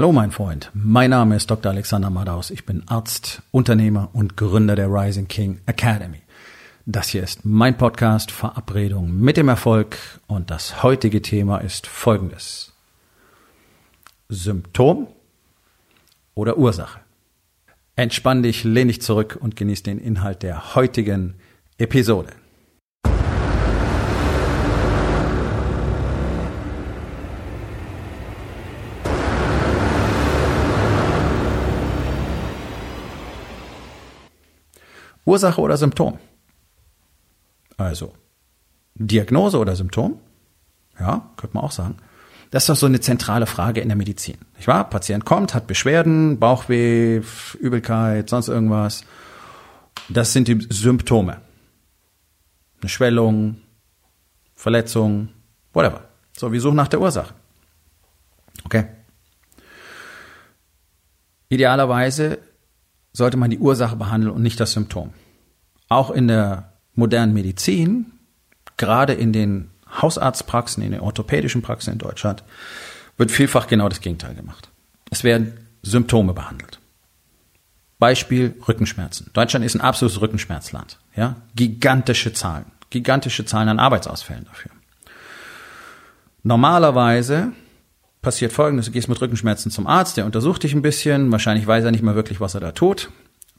Hallo mein Freund, mein Name ist Dr. Alexander Madaus. Ich bin Arzt, Unternehmer und Gründer der Rising King Academy. Das hier ist mein Podcast Verabredung mit dem Erfolg und das heutige Thema ist folgendes. Symptom oder Ursache? Entspann dich, lehn dich zurück und genieß den Inhalt der heutigen Episode. Ursache oder Symptom? Also, Diagnose oder Symptom? Ja, könnte man auch sagen. Das ist doch so eine zentrale Frage in der Medizin. Nicht wahr? Patient kommt, hat Beschwerden, Bauchweh, Übelkeit, sonst irgendwas. Das sind die Symptome. Eine Schwellung, Verletzung, whatever. So, wir suchen nach der Ursache. Okay. Idealerweise sollte man die Ursache behandeln und nicht das Symptom. Auch in der modernen Medizin, gerade in den Hausarztpraxen, in den orthopädischen Praxen in Deutschland, wird vielfach genau das Gegenteil gemacht. Es werden Symptome behandelt. Beispiel Rückenschmerzen. Deutschland ist ein absolutes Rückenschmerzland. Ja? Gigantische Zahlen. Gigantische Zahlen an Arbeitsausfällen dafür. Normalerweise passiert folgendes, du gehst mit Rückenschmerzen zum Arzt, der untersucht dich ein bisschen, wahrscheinlich weiß er nicht mal wirklich, was er da tut.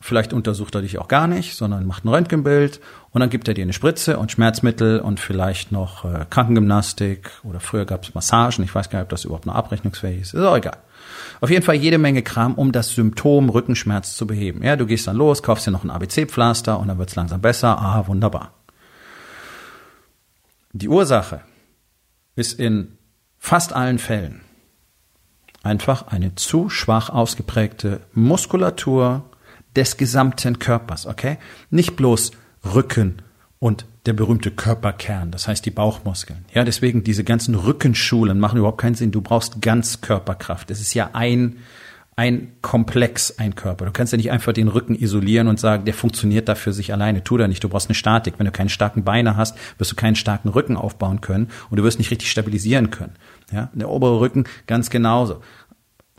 Vielleicht untersucht er dich auch gar nicht, sondern macht ein Röntgenbild und dann gibt er dir eine Spritze und Schmerzmittel und vielleicht noch äh, Krankengymnastik oder früher gab es Massagen, ich weiß gar nicht, ob das überhaupt noch abrechnungsfähig ist, ist auch egal. Auf jeden Fall jede Menge Kram, um das Symptom Rückenschmerz zu beheben. Ja, du gehst dann los, kaufst dir noch ein ABC-Pflaster und dann wird's langsam besser. Ah, wunderbar. Die Ursache ist in fast allen Fällen einfach eine zu schwach ausgeprägte Muskulatur des gesamten Körpers, okay? Nicht bloß Rücken und der berühmte Körperkern, das heißt die Bauchmuskeln. Ja, deswegen diese ganzen Rückenschulen machen überhaupt keinen Sinn. Du brauchst Ganzkörperkraft. Es ist ja ein ein Komplex, ein Körper. Du kannst ja nicht einfach den Rücken isolieren und sagen, der funktioniert da für sich alleine. Tu da nicht. Du brauchst eine Statik. Wenn du keine starken Beine hast, wirst du keinen starken Rücken aufbauen können und du wirst nicht richtig stabilisieren können. Ja, der obere Rücken ganz genauso.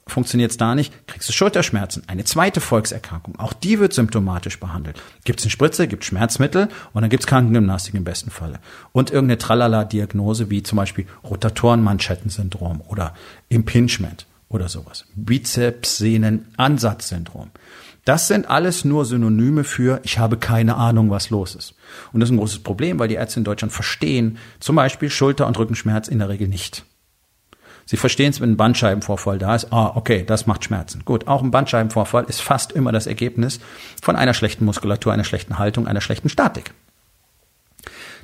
Funktioniert's da nicht, kriegst du Schulterschmerzen. Eine zweite Volkserkrankung. Auch die wird symptomatisch behandelt. Gibt's eine Spritze, gibt's Schmerzmittel und dann gibt's Krankengymnastik im besten Falle. Und irgendeine Tralala-Diagnose wie zum Beispiel Rotatorenmanschettensyndrom oder Impingement oder sowas. Bizepssehnen-Ansatzsyndrom. Das sind alles nur Synonyme für ich habe keine Ahnung, was los ist. Und das ist ein großes Problem, weil die Ärzte in Deutschland verstehen zum Beispiel Schulter- und Rückenschmerz in der Regel nicht. Sie verstehen es, wenn ein Bandscheibenvorfall da ist. Ah, okay, das macht Schmerzen. Gut, auch ein Bandscheibenvorfall ist fast immer das Ergebnis von einer schlechten Muskulatur, einer schlechten Haltung, einer schlechten Statik.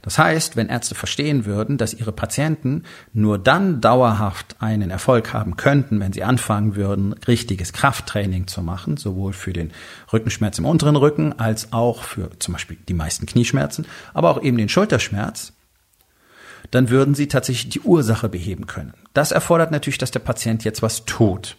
Das heißt, wenn Ärzte verstehen würden, dass ihre Patienten nur dann dauerhaft einen Erfolg haben könnten, wenn sie anfangen würden, richtiges Krafttraining zu machen, sowohl für den Rückenschmerz im unteren Rücken als auch für zum Beispiel die meisten Knieschmerzen, aber auch eben den Schulterschmerz, dann würden sie tatsächlich die Ursache beheben können. Das erfordert natürlich, dass der Patient jetzt was tut.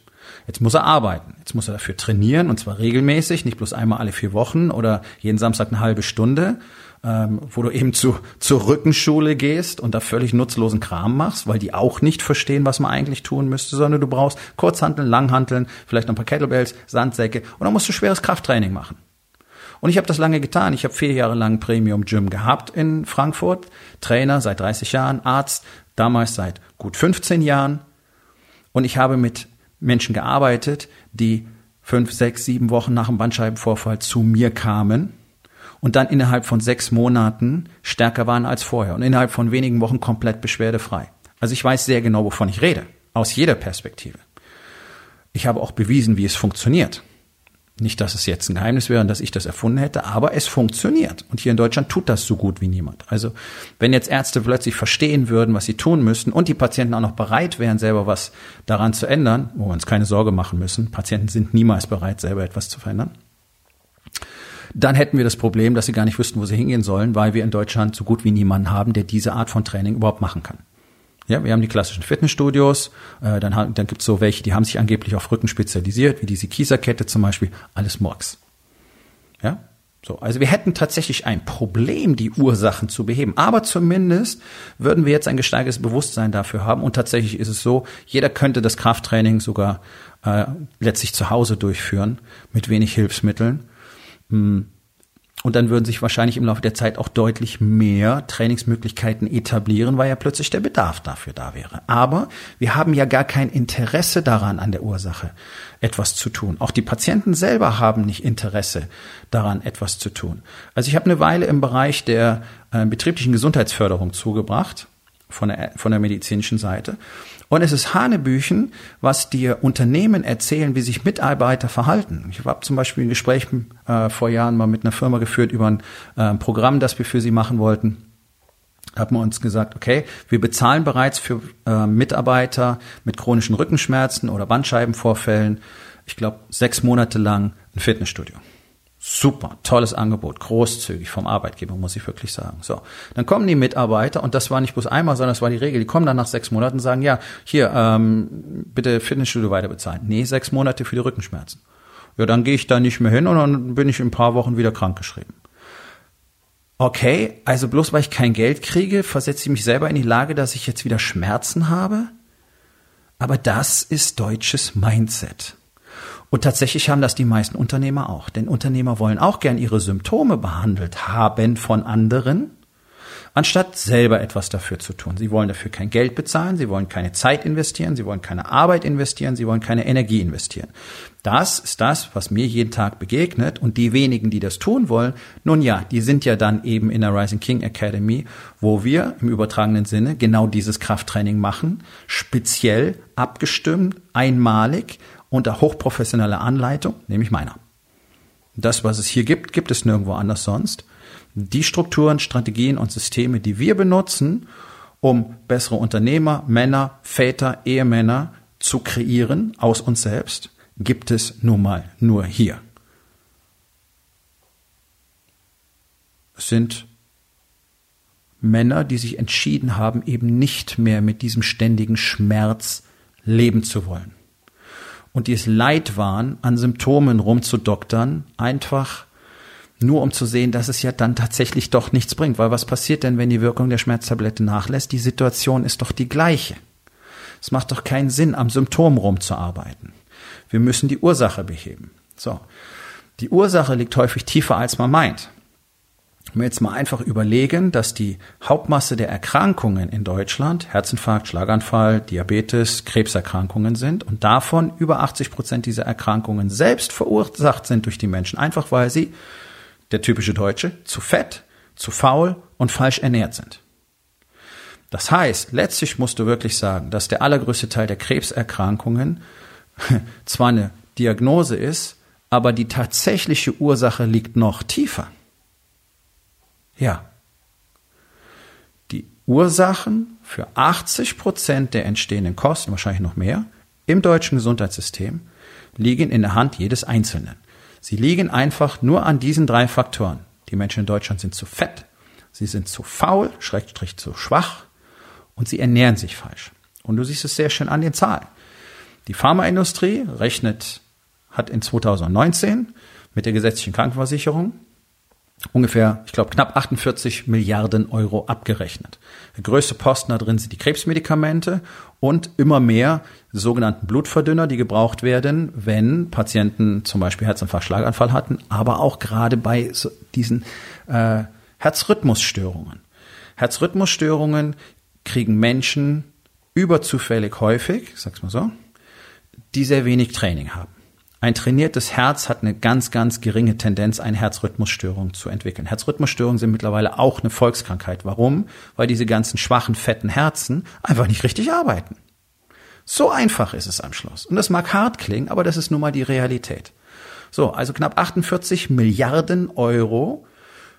Jetzt muss er arbeiten. Jetzt muss er dafür trainieren und zwar regelmäßig, nicht bloß einmal alle vier Wochen oder jeden Samstag eine halbe Stunde, ähm, wo du eben zu, zur Rückenschule gehst und da völlig nutzlosen Kram machst, weil die auch nicht verstehen, was man eigentlich tun müsste, sondern du brauchst Kurzhanteln, Langhanteln, vielleicht noch ein paar Kettlebells, Sandsäcke und dann musst du schweres Krafttraining machen. Und ich habe das lange getan. Ich habe vier Jahre lang Premium Gym gehabt in Frankfurt, Trainer seit 30 Jahren, Arzt, damals seit gut 15 Jahren. Und ich habe mit Menschen gearbeitet, die fünf, sechs, sieben Wochen nach dem Bandscheibenvorfall zu mir kamen und dann innerhalb von sechs Monaten stärker waren als vorher und innerhalb von wenigen Wochen komplett beschwerdefrei. Also ich weiß sehr genau, wovon ich rede, aus jeder Perspektive. Ich habe auch bewiesen, wie es funktioniert. Nicht, dass es jetzt ein Geheimnis wäre und dass ich das erfunden hätte, aber es funktioniert. Und hier in Deutschland tut das so gut wie niemand. Also wenn jetzt Ärzte plötzlich verstehen würden, was sie tun müssten und die Patienten auch noch bereit wären, selber was daran zu ändern, wo wir uns keine Sorge machen müssen, Patienten sind niemals bereit, selber etwas zu verändern, dann hätten wir das Problem, dass sie gar nicht wüssten, wo sie hingehen sollen, weil wir in Deutschland so gut wie niemanden haben, der diese Art von Training überhaupt machen kann. Ja, wir haben die klassischen Fitnessstudios, äh, dann, dann gibt es so welche, die haben sich angeblich auf Rücken spezialisiert, wie diese Kieserkette zum Beispiel, alles Murks. Ja, So, also wir hätten tatsächlich ein Problem, die Ursachen zu beheben. Aber zumindest würden wir jetzt ein gesteigertes Bewusstsein dafür haben. Und tatsächlich ist es so, jeder könnte das Krafttraining sogar äh, letztlich zu Hause durchführen mit wenig Hilfsmitteln. Hm. Und dann würden sich wahrscheinlich im Laufe der Zeit auch deutlich mehr Trainingsmöglichkeiten etablieren, weil ja plötzlich der Bedarf dafür da wäre. Aber wir haben ja gar kein Interesse daran, an der Ursache etwas zu tun. Auch die Patienten selber haben nicht Interesse daran, etwas zu tun. Also ich habe eine Weile im Bereich der äh, betrieblichen Gesundheitsförderung zugebracht von der, von der medizinischen Seite. Und es ist Hanebüchen, was dir Unternehmen erzählen, wie sich Mitarbeiter verhalten. Ich habe zum Beispiel ein Gespräch äh, vor Jahren mal mit einer Firma geführt über ein äh, Programm, das wir für sie machen wollten. Haben wir uns gesagt, okay, wir bezahlen bereits für äh, Mitarbeiter mit chronischen Rückenschmerzen oder Bandscheibenvorfällen, ich glaube, sechs Monate lang ein Fitnessstudio. Super, tolles Angebot, großzügig vom Arbeitgeber, muss ich wirklich sagen. So, dann kommen die Mitarbeiter und das war nicht bloß einmal, sondern das war die Regel. Die kommen dann nach sechs Monaten und sagen, ja, hier, ähm, bitte Fitnessstudio weiter bezahlen. Nee, sechs Monate für die Rückenschmerzen. Ja, dann gehe ich da nicht mehr hin und dann bin ich in ein paar Wochen wieder krankgeschrieben. Okay, also bloß weil ich kein Geld kriege, versetze ich mich selber in die Lage, dass ich jetzt wieder Schmerzen habe? Aber das ist deutsches Mindset. Und tatsächlich haben das die meisten Unternehmer auch. Denn Unternehmer wollen auch gern ihre Symptome behandelt haben von anderen, anstatt selber etwas dafür zu tun. Sie wollen dafür kein Geld bezahlen, sie wollen keine Zeit investieren, sie wollen keine Arbeit investieren, sie wollen keine Energie investieren. Das ist das, was mir jeden Tag begegnet. Und die wenigen, die das tun wollen, nun ja, die sind ja dann eben in der Rising King Academy, wo wir im übertragenen Sinne genau dieses Krafttraining machen, speziell abgestimmt, einmalig unter hochprofessioneller Anleitung, nämlich meiner. Das, was es hier gibt, gibt es nirgendwo anders sonst. Die Strukturen, Strategien und Systeme, die wir benutzen, um bessere Unternehmer, Männer, Väter, Ehemänner zu kreieren aus uns selbst, gibt es nun mal nur hier. Es sind Männer, die sich entschieden haben, eben nicht mehr mit diesem ständigen Schmerz leben zu wollen und die es leid waren, an Symptomen rumzudoktern, einfach nur um zu sehen, dass es ja dann tatsächlich doch nichts bringt. Weil was passiert denn, wenn die Wirkung der Schmerztablette nachlässt? Die Situation ist doch die gleiche. Es macht doch keinen Sinn, am Symptom rumzuarbeiten. Wir müssen die Ursache beheben. So. Die Ursache liegt häufig tiefer, als man meint. Wenn wir jetzt mal einfach überlegen, dass die Hauptmasse der Erkrankungen in Deutschland Herzinfarkt, Schlaganfall, Diabetes, Krebserkrankungen sind und davon über 80 Prozent dieser Erkrankungen selbst verursacht sind durch die Menschen, einfach weil sie, der typische Deutsche, zu fett, zu faul und falsch ernährt sind. Das heißt, letztlich musst du wirklich sagen, dass der allergrößte Teil der Krebserkrankungen zwar eine Diagnose ist, aber die tatsächliche Ursache liegt noch tiefer. Ja. Die Ursachen für 80 Prozent der entstehenden Kosten, wahrscheinlich noch mehr, im deutschen Gesundheitssystem liegen in der Hand jedes Einzelnen. Sie liegen einfach nur an diesen drei Faktoren. Die Menschen in Deutschland sind zu fett, sie sind zu faul, schrägstrich zu schwach und sie ernähren sich falsch. Und du siehst es sehr schön an den Zahlen. Die Pharmaindustrie rechnet, hat in 2019 mit der gesetzlichen Krankenversicherung ungefähr, ich glaube, knapp 48 Milliarden Euro abgerechnet. Der größte Posten da drin sind die Krebsmedikamente und immer mehr sogenannten Blutverdünner, die gebraucht werden, wenn Patienten zum Beispiel Herzinfarkt, Schlaganfall hatten, aber auch gerade bei so diesen äh, Herzrhythmusstörungen. Herzrhythmusstörungen kriegen Menschen überzufällig häufig, sag's mal so, die sehr wenig Training haben. Ein trainiertes Herz hat eine ganz, ganz geringe Tendenz, eine Herzrhythmusstörung zu entwickeln. Herzrhythmusstörungen sind mittlerweile auch eine Volkskrankheit. Warum? Weil diese ganzen schwachen, fetten Herzen einfach nicht richtig arbeiten. So einfach ist es am Schluss. Und das mag hart klingen, aber das ist nun mal die Realität. So, also knapp 48 Milliarden Euro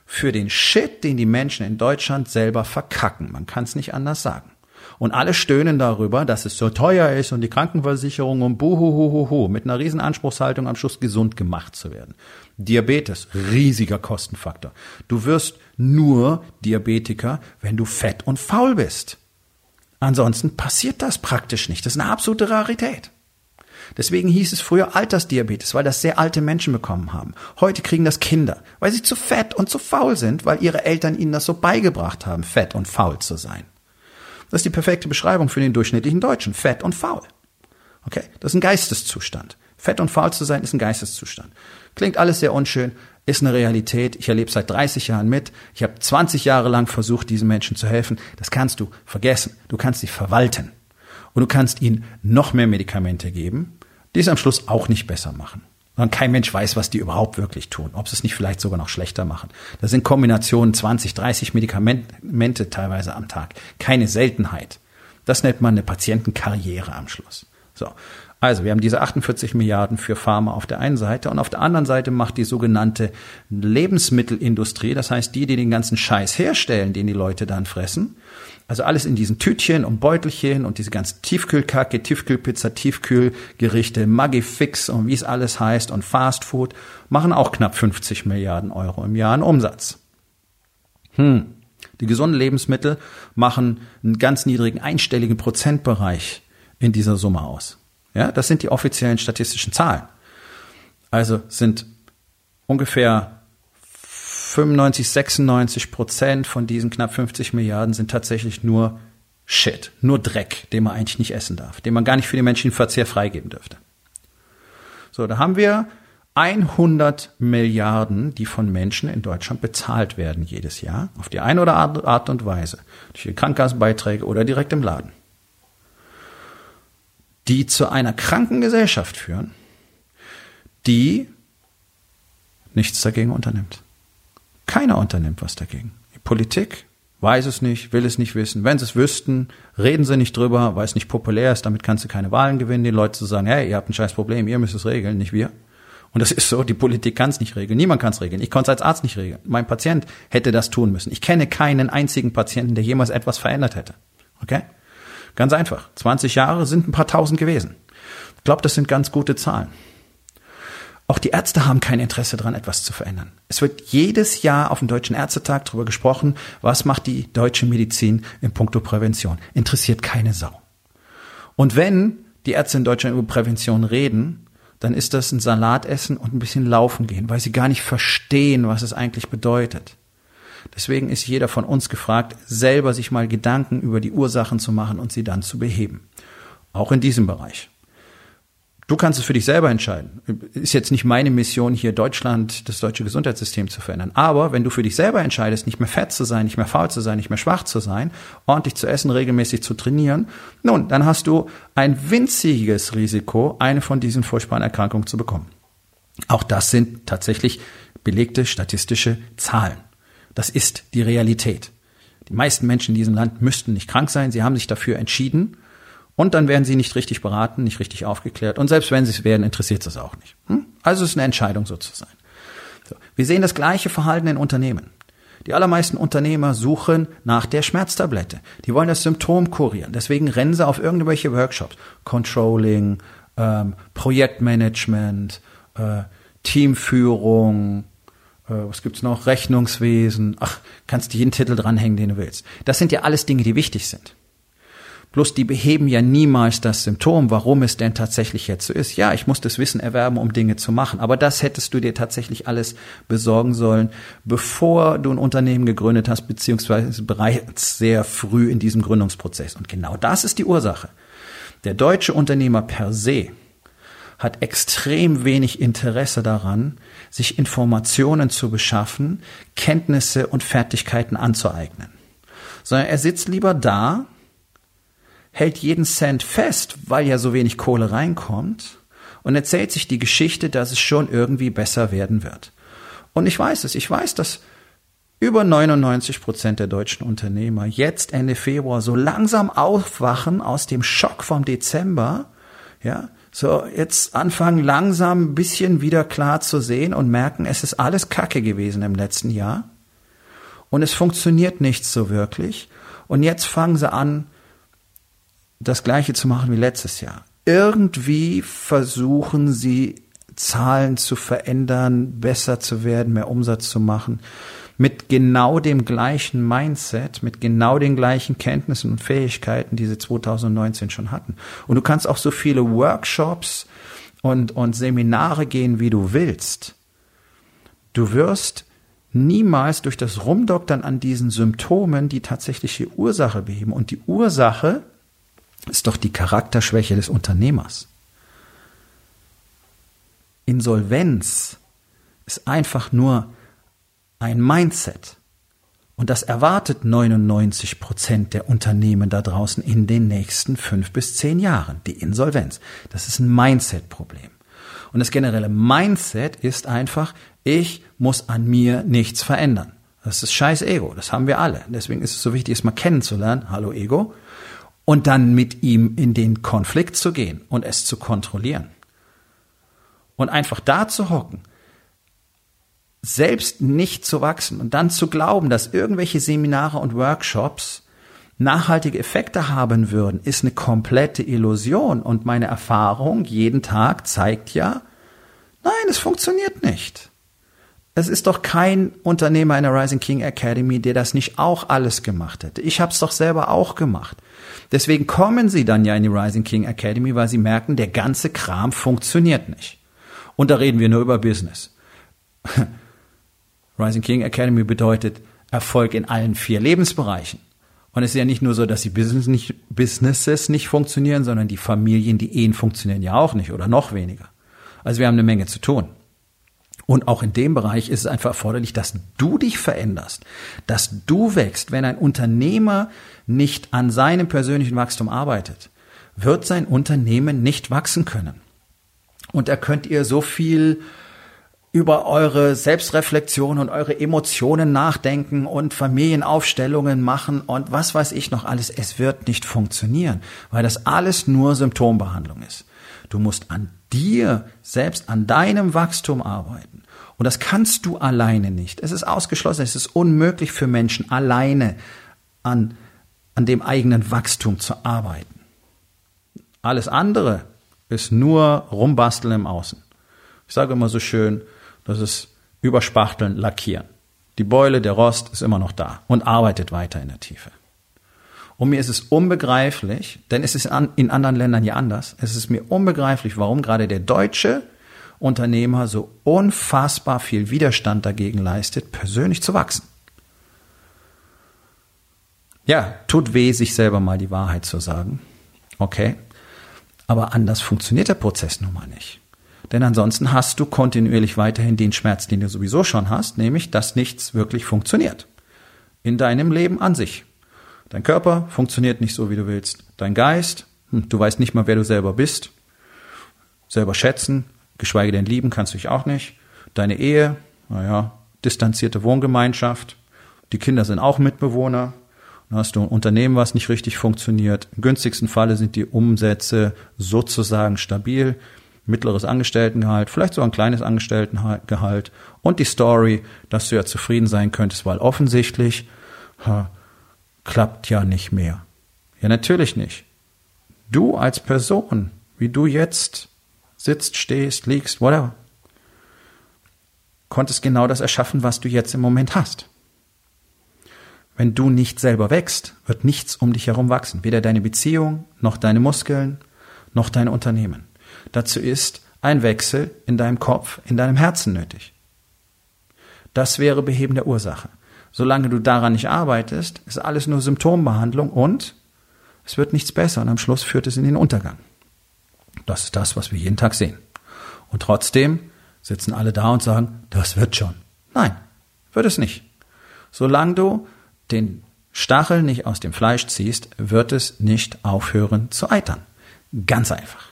für den Shit, den die Menschen in Deutschland selber verkacken. Man kann es nicht anders sagen. Und alle stöhnen darüber, dass es so teuer ist und die Krankenversicherung und buhuhuhuhu mit einer riesen Anspruchshaltung am Schluss gesund gemacht zu werden. Diabetes, riesiger Kostenfaktor. Du wirst nur Diabetiker, wenn du fett und faul bist. Ansonsten passiert das praktisch nicht. Das ist eine absolute Rarität. Deswegen hieß es früher Altersdiabetes, weil das sehr alte Menschen bekommen haben. Heute kriegen das Kinder, weil sie zu fett und zu faul sind, weil ihre Eltern ihnen das so beigebracht haben, fett und faul zu sein. Das ist die perfekte Beschreibung für den durchschnittlichen Deutschen, fett und faul. Okay, das ist ein Geisteszustand. Fett und faul zu sein ist ein Geisteszustand. Klingt alles sehr unschön, ist eine Realität. Ich erlebe seit 30 Jahren mit. Ich habe 20 Jahre lang versucht, diesen Menschen zu helfen. Das kannst du vergessen. Du kannst sie verwalten. Und du kannst ihnen noch mehr Medikamente geben, die es am Schluss auch nicht besser machen. Und kein Mensch weiß, was die überhaupt wirklich tun, ob sie es nicht vielleicht sogar noch schlechter machen. Das sind Kombinationen 20, 30 Medikamente teilweise am Tag. Keine Seltenheit. Das nennt man eine Patientenkarriere am Schluss. So. Also, wir haben diese 48 Milliarden für Pharma auf der einen Seite und auf der anderen Seite macht die sogenannte Lebensmittelindustrie, das heißt die, die den ganzen Scheiß herstellen, den die Leute dann fressen, also alles in diesen Tütchen und Beutelchen und diese ganze Tiefkühlkacke, Tiefkühlpizza, Tiefkühlgerichte, Magifix und wie es alles heißt und Fastfood machen auch knapp 50 Milliarden Euro im Jahr an Umsatz. Hm. Die gesunden Lebensmittel machen einen ganz niedrigen einstelligen Prozentbereich in dieser Summe aus. Ja, das sind die offiziellen statistischen Zahlen. Also sind ungefähr 95, 96 Prozent von diesen knapp 50 Milliarden sind tatsächlich nur Shit, nur Dreck, den man eigentlich nicht essen darf, den man gar nicht für den menschlichen Verzehr freigeben dürfte. So, da haben wir 100 Milliarden, die von Menschen in Deutschland bezahlt werden jedes Jahr, auf die eine oder andere Art und Weise, durch die Krankenkassenbeiträge oder direkt im Laden, die zu einer kranken Gesellschaft führen, die nichts dagegen unternimmt. Keiner unternimmt was dagegen. Die Politik weiß es nicht, will es nicht wissen. Wenn sie es wüssten, reden sie nicht drüber, weil es nicht populär ist. Damit kannst du keine Wahlen gewinnen, den Leuten zu sagen, hey, ihr habt ein scheiß Problem, ihr müsst es regeln, nicht wir. Und das ist so, die Politik kann es nicht regeln, niemand kann es regeln. Ich konnte es als Arzt nicht regeln. Mein Patient hätte das tun müssen. Ich kenne keinen einzigen Patienten, der jemals etwas verändert hätte. Okay? Ganz einfach. 20 Jahre sind ein paar tausend gewesen. Ich glaube, das sind ganz gute Zahlen. Auch die Ärzte haben kein Interesse daran, etwas zu verändern. Es wird jedes Jahr auf dem Deutschen Ärztetag darüber gesprochen, was macht die deutsche Medizin in puncto Prävention. Interessiert keine Sau. Und wenn die Ärzte in Deutschland über Prävention reden, dann ist das ein Salatessen und ein bisschen laufen gehen, weil sie gar nicht verstehen, was es eigentlich bedeutet. Deswegen ist jeder von uns gefragt, selber sich mal Gedanken über die Ursachen zu machen und sie dann zu beheben. Auch in diesem Bereich. Du kannst es für dich selber entscheiden. Ist jetzt nicht meine Mission, hier Deutschland, das deutsche Gesundheitssystem zu verändern. Aber wenn du für dich selber entscheidest, nicht mehr fett zu sein, nicht mehr faul zu sein, nicht mehr schwach zu sein, ordentlich zu essen, regelmäßig zu trainieren, nun, dann hast du ein winziges Risiko, eine von diesen furchtbaren Erkrankungen zu bekommen. Auch das sind tatsächlich belegte statistische Zahlen. Das ist die Realität. Die meisten Menschen in diesem Land müssten nicht krank sein. Sie haben sich dafür entschieden und dann werden sie nicht richtig beraten, nicht richtig aufgeklärt. Und selbst wenn sie es werden, interessiert es auch nicht. Hm? Also es ist eine Entscheidung so zu sein. So. Wir sehen das gleiche Verhalten in Unternehmen. Die allermeisten Unternehmer suchen nach der Schmerztablette. Die wollen das Symptom kurieren. Deswegen rennen sie auf irgendwelche Workshops. Controlling, ähm, Projektmanagement, äh, Teamführung, äh, was gibt's noch? Rechnungswesen. Ach, kannst du jeden Titel dranhängen, den du willst. Das sind ja alles Dinge, die wichtig sind. Bloß die beheben ja niemals das Symptom, warum es denn tatsächlich jetzt so ist. Ja, ich muss das Wissen erwerben, um Dinge zu machen. Aber das hättest du dir tatsächlich alles besorgen sollen, bevor du ein Unternehmen gegründet hast, beziehungsweise bereits sehr früh in diesem Gründungsprozess. Und genau das ist die Ursache. Der deutsche Unternehmer per se hat extrem wenig Interesse daran, sich Informationen zu beschaffen, Kenntnisse und Fertigkeiten anzueignen. Sondern er sitzt lieber da hält jeden Cent fest, weil ja so wenig Kohle reinkommt und erzählt sich die Geschichte, dass es schon irgendwie besser werden wird. Und ich weiß es, ich weiß, dass über 99 Prozent der deutschen Unternehmer jetzt Ende Februar so langsam aufwachen aus dem Schock vom Dezember, ja, so jetzt anfangen langsam ein bisschen wieder klar zu sehen und merken, es ist alles Kacke gewesen im letzten Jahr und es funktioniert nicht so wirklich und jetzt fangen sie an, das gleiche zu machen wie letztes Jahr. Irgendwie versuchen sie Zahlen zu verändern, besser zu werden, mehr Umsatz zu machen. mit genau dem gleichen Mindset, mit genau den gleichen Kenntnissen und Fähigkeiten, die sie 2019 schon hatten. Und du kannst auch so viele Workshops und, und Seminare gehen, wie du willst. Du wirst niemals durch das Rumdoktern an diesen Symptomen die tatsächliche Ursache beheben. Und die Ursache ist doch die Charakterschwäche des Unternehmers. Insolvenz ist einfach nur ein Mindset. Und das erwartet 99 Prozent der Unternehmen da draußen in den nächsten fünf bis zehn Jahren. Die Insolvenz. Das ist ein Mindset-Problem. Und das generelle Mindset ist einfach, ich muss an mir nichts verändern. Das ist scheiß Ego. Das haben wir alle. Deswegen ist es so wichtig, es mal kennenzulernen. Hallo Ego. Und dann mit ihm in den Konflikt zu gehen und es zu kontrollieren. Und einfach da zu hocken, selbst nicht zu wachsen und dann zu glauben, dass irgendwelche Seminare und Workshops nachhaltige Effekte haben würden, ist eine komplette Illusion. Und meine Erfahrung jeden Tag zeigt ja, nein, es funktioniert nicht. Es ist doch kein Unternehmer in der Rising King Academy, der das nicht auch alles gemacht hätte. Ich habe es doch selber auch gemacht. Deswegen kommen sie dann ja in die Rising King Academy, weil sie merken, der ganze Kram funktioniert nicht. Und da reden wir nur über Business. Rising King Academy bedeutet Erfolg in allen vier Lebensbereichen. Und es ist ja nicht nur so, dass die Business nicht, Businesses nicht funktionieren, sondern die Familien, die Ehen funktionieren ja auch nicht oder noch weniger. Also wir haben eine Menge zu tun. Und auch in dem Bereich ist es einfach erforderlich, dass du dich veränderst, dass du wächst. Wenn ein Unternehmer nicht an seinem persönlichen Wachstum arbeitet, wird sein Unternehmen nicht wachsen können. Und da könnt ihr so viel über eure Selbstreflexion und eure Emotionen nachdenken und Familienaufstellungen machen und was weiß ich noch alles. Es wird nicht funktionieren, weil das alles nur Symptombehandlung ist. Du musst an dir selbst, an deinem Wachstum arbeiten. Und das kannst du alleine nicht. Es ist ausgeschlossen, es ist unmöglich für Menschen alleine an, an dem eigenen Wachstum zu arbeiten. Alles andere ist nur rumbasteln im Außen. Ich sage immer so schön, das ist überspachteln, lackieren. Die Beule, der Rost ist immer noch da und arbeitet weiter in der Tiefe. Und mir ist es unbegreiflich, denn es ist in anderen Ländern ja anders, es ist mir unbegreiflich, warum gerade der deutsche Unternehmer so unfassbar viel Widerstand dagegen leistet, persönlich zu wachsen. Ja, tut weh, sich selber mal die Wahrheit zu sagen. Okay. Aber anders funktioniert der Prozess nun mal nicht. Denn ansonsten hast du kontinuierlich weiterhin den Schmerz, den du sowieso schon hast, nämlich, dass nichts wirklich funktioniert. In deinem Leben an sich. Dein Körper funktioniert nicht so, wie du willst. Dein Geist, hm, du weißt nicht mal, wer du selber bist. Selber schätzen, geschweige denn lieben kannst du dich auch nicht. Deine Ehe, naja, distanzierte Wohngemeinschaft. Die Kinder sind auch Mitbewohner. Dann hast du ein Unternehmen, was nicht richtig funktioniert. Im günstigsten Falle sind die Umsätze sozusagen stabil. Mittleres Angestelltengehalt, vielleicht sogar ein kleines Angestelltengehalt und die Story, dass du ja zufrieden sein könntest, weil offensichtlich ha, klappt ja nicht mehr. Ja, natürlich nicht. Du als Person, wie du jetzt sitzt, stehst, liegst, whatever, konntest genau das erschaffen, was du jetzt im Moment hast. Wenn du nicht selber wächst, wird nichts um dich herum wachsen. Weder deine Beziehung, noch deine Muskeln, noch dein Unternehmen. Dazu ist ein Wechsel in deinem Kopf, in deinem Herzen nötig. Das wäre Beheben der Ursache. Solange du daran nicht arbeitest, ist alles nur Symptombehandlung und es wird nichts besser und am Schluss führt es in den Untergang. Das ist das, was wir jeden Tag sehen. Und trotzdem sitzen alle da und sagen, das wird schon. Nein, wird es nicht. Solange du den Stachel nicht aus dem Fleisch ziehst, wird es nicht aufhören zu eitern. Ganz einfach.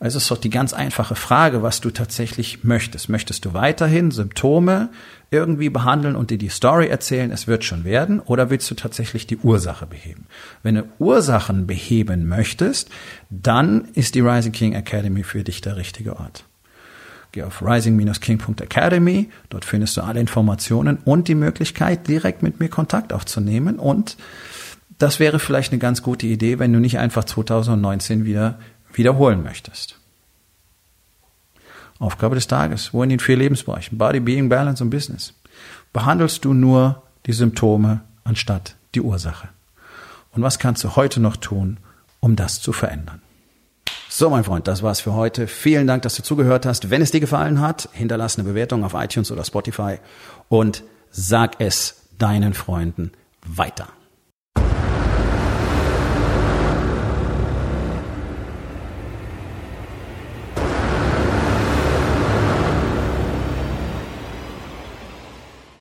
Also ist doch die ganz einfache Frage, was du tatsächlich möchtest. Möchtest du weiterhin Symptome irgendwie behandeln und dir die Story erzählen, es wird schon werden, oder willst du tatsächlich die Ursache beheben? Wenn du Ursachen beheben möchtest, dann ist die Rising King Academy für dich der richtige Ort. Geh auf rising-king.academy. Dort findest du alle Informationen und die Möglichkeit, direkt mit mir Kontakt aufzunehmen. Und das wäre vielleicht eine ganz gute Idee, wenn du nicht einfach 2019 wieder wiederholen möchtest. Aufgabe des Tages. Wo in den vier Lebensbereichen? Body, Being, Balance und Business. behandelst du nur die Symptome anstatt die Ursache. Und was kannst du heute noch tun, um das zu verändern? So, mein Freund, das war's für heute. Vielen Dank, dass du zugehört hast. Wenn es dir gefallen hat, hinterlass eine Bewertung auf iTunes oder Spotify und sag es deinen Freunden weiter.